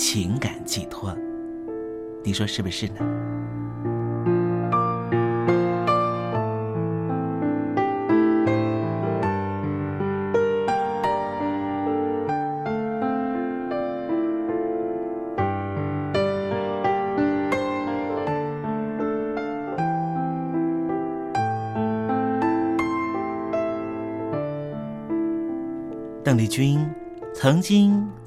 情感寄托，你说是不是呢？邓丽君。曾经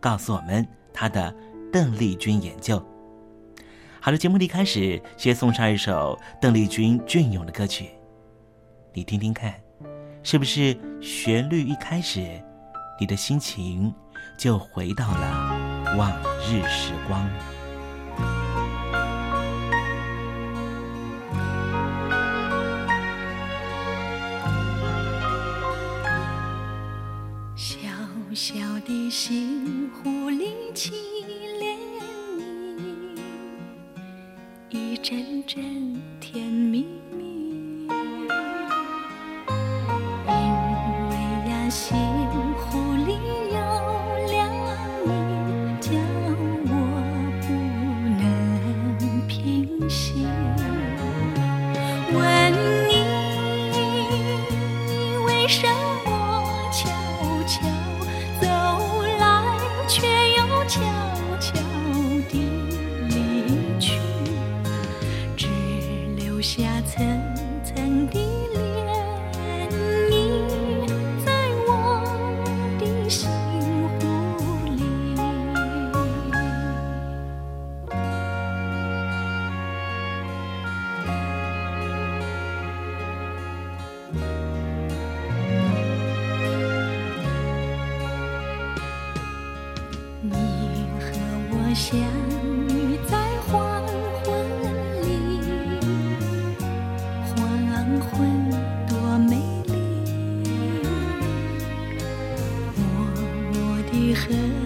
告诉我们他的邓丽君研究。好了，节目的开始，先送上一首邓丽君隽永的歌曲，你听听看，是不是旋律一开始，你的心情就回到了往日时光？阵阵和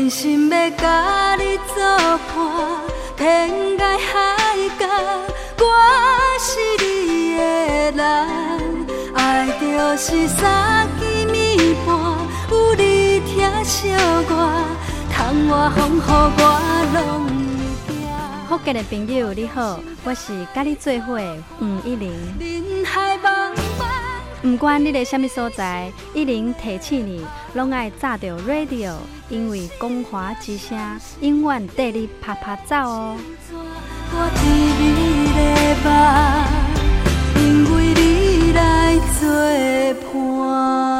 真心要甲你作伴，天涯海角，我是你的人。爱就是三更暝半，有你疼惜我，窗外风雨我拢。福建的朋友你好，我是甲你做伙的黄一玲。不管你在什么所在，一零提醒你，拢爱炸着 radio，因为光华之声永远带你啪啪走哦。因为你来作伴。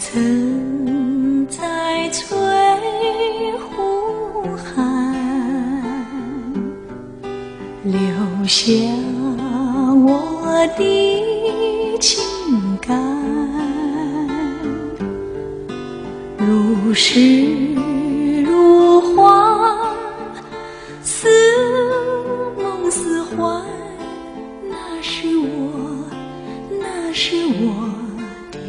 曾在翠湖畔留下我的情感，如诗如画，似梦似幻，那是我，那是我。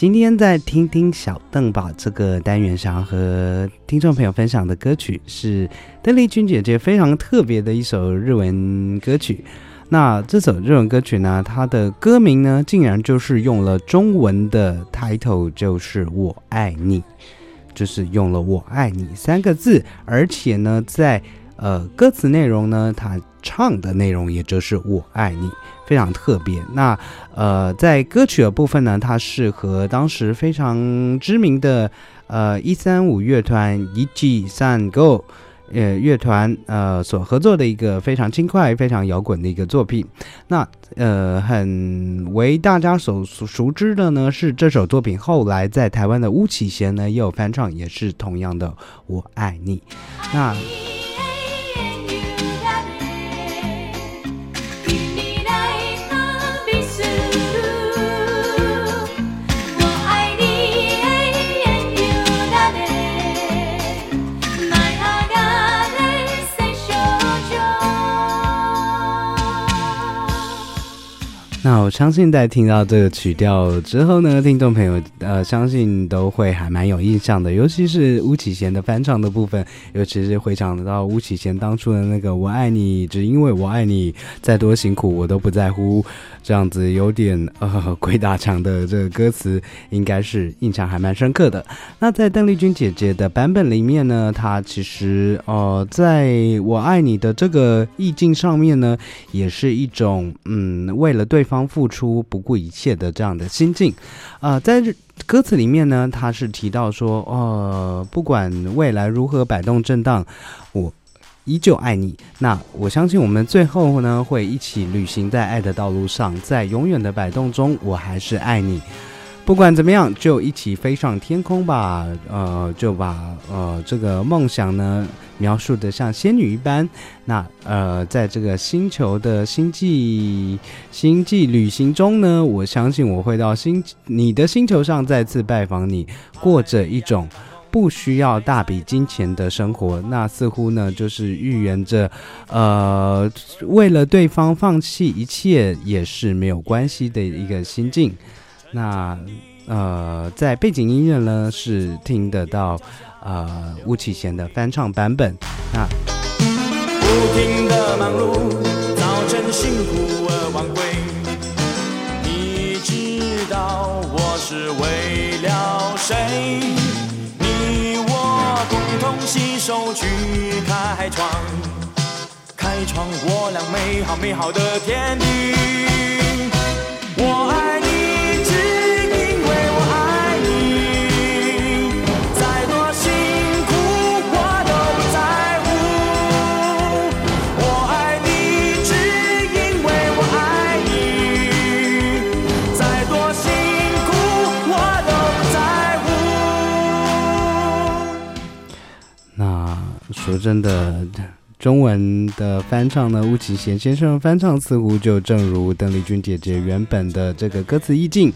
今天在听听小邓吧这个单元，想要和听众朋友分享的歌曲是邓丽君姐姐非常特别的一首日文歌曲。那这首日文歌曲呢，它的歌名呢，竟然就是用了中文的 title，就是“我爱你”，就是用了“我爱你”三个字，而且呢，在呃歌词内容呢，它唱的内容也就是“我爱你”。非常特别。那呃，在歌曲的部分呢，它是和当时非常知名的呃一三五乐团一 G 三 Go 呃乐团呃所合作的一个非常轻快、非常摇滚的一个作品。那呃，很为大家所熟知的呢，是这首作品后来在台湾的巫启贤呢也有翻唱，也是同样的《我爱你》。那。相信在听到这个曲调之后呢，听众朋友呃，相信都会还蛮有印象的，尤其是巫启贤的翻唱的部分，尤其是回想到巫启贤当初的那个“我爱你，只因为我爱你”，再多辛苦我都不在乎。这样子有点呃鬼打墙的这个歌词，应该是印象还蛮深刻的。那在邓丽君姐姐的版本里面呢，她其实呃在我爱你的这个意境上面呢，也是一种嗯为了对方付付出不顾一切的这样的心境。啊，在歌词里面呢，他是提到说，呃，不管未来如何摆动震荡，我。依旧爱你，那我相信我们最后呢会一起旅行在爱的道路上，在永远的摆动中，我还是爱你。不管怎么样，就一起飞上天空吧。呃，就把呃这个梦想呢描述的像仙女一般。那呃，在这个星球的星际星际旅行中呢，我相信我会到星你的星球上再次拜访你，过着一种。不需要大笔金钱的生活，那似乎呢就是预言着，呃，为了对方放弃一切也是没有关系的一个心境。那呃，在背景音乐呢是听得到呃巫启贤的翻唱版本。那不停的忙碌，早晨辛苦而晚归，你知道我是为了谁？你我共同携手去开创，开创我俩美好美好的天地。我爱说真的，中文的翻唱呢，巫启贤先生翻唱似乎就正如邓丽君姐姐原本的这个歌词意境，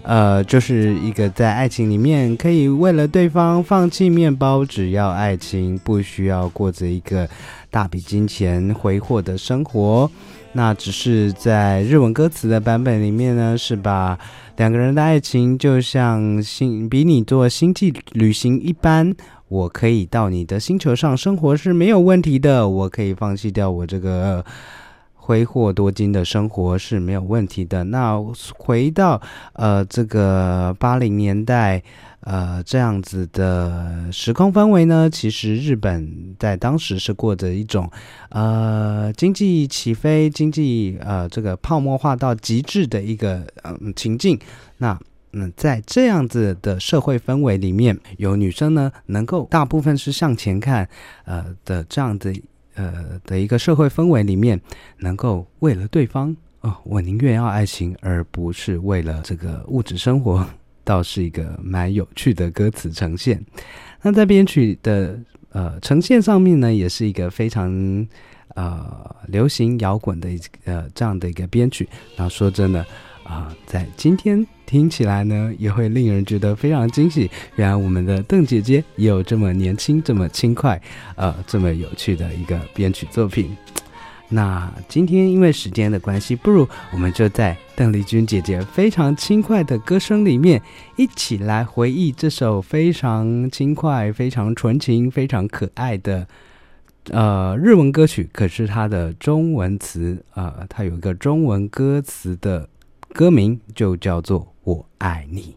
呃，就是一个在爱情里面可以为了对方放弃面包，只要爱情，不需要过着一个大笔金钱挥霍的生活。那只是在日文歌词的版本里面呢，是把两个人的爱情就像星比你做星际旅行一般。我可以到你的星球上生活是没有问题的，我可以放弃掉我这个挥霍多金的生活是没有问题的。那回到呃这个八零年代呃这样子的时空氛围呢，其实日本在当时是过着一种呃经济起飞、经济呃这个泡沫化到极致的一个嗯情境。那嗯，在这样子的社会氛围里面，有女生呢，能够大部分是向前看，呃的这样子呃的一个社会氛围里面，能够为了对方哦，我宁愿要爱情，而不是为了这个物质生活，倒是一个蛮有趣的歌词呈现。那在编曲的呃呈现上面呢，也是一个非常呃流行摇滚的呃这样的一个编曲。然后说真的啊，在今天。听起来呢，也会令人觉得非常惊喜。原来我们的邓姐姐也有这么年轻、这么轻快、呃，这么有趣的一个编曲作品。那今天因为时间的关系，不如我们就在邓丽君姐姐非常轻快的歌声里面，一起来回忆这首非常轻快、非常纯情、非常可爱的呃日文歌曲。可是它的中文词，呃，它有一个中文歌词的歌名，就叫做《我爱你》。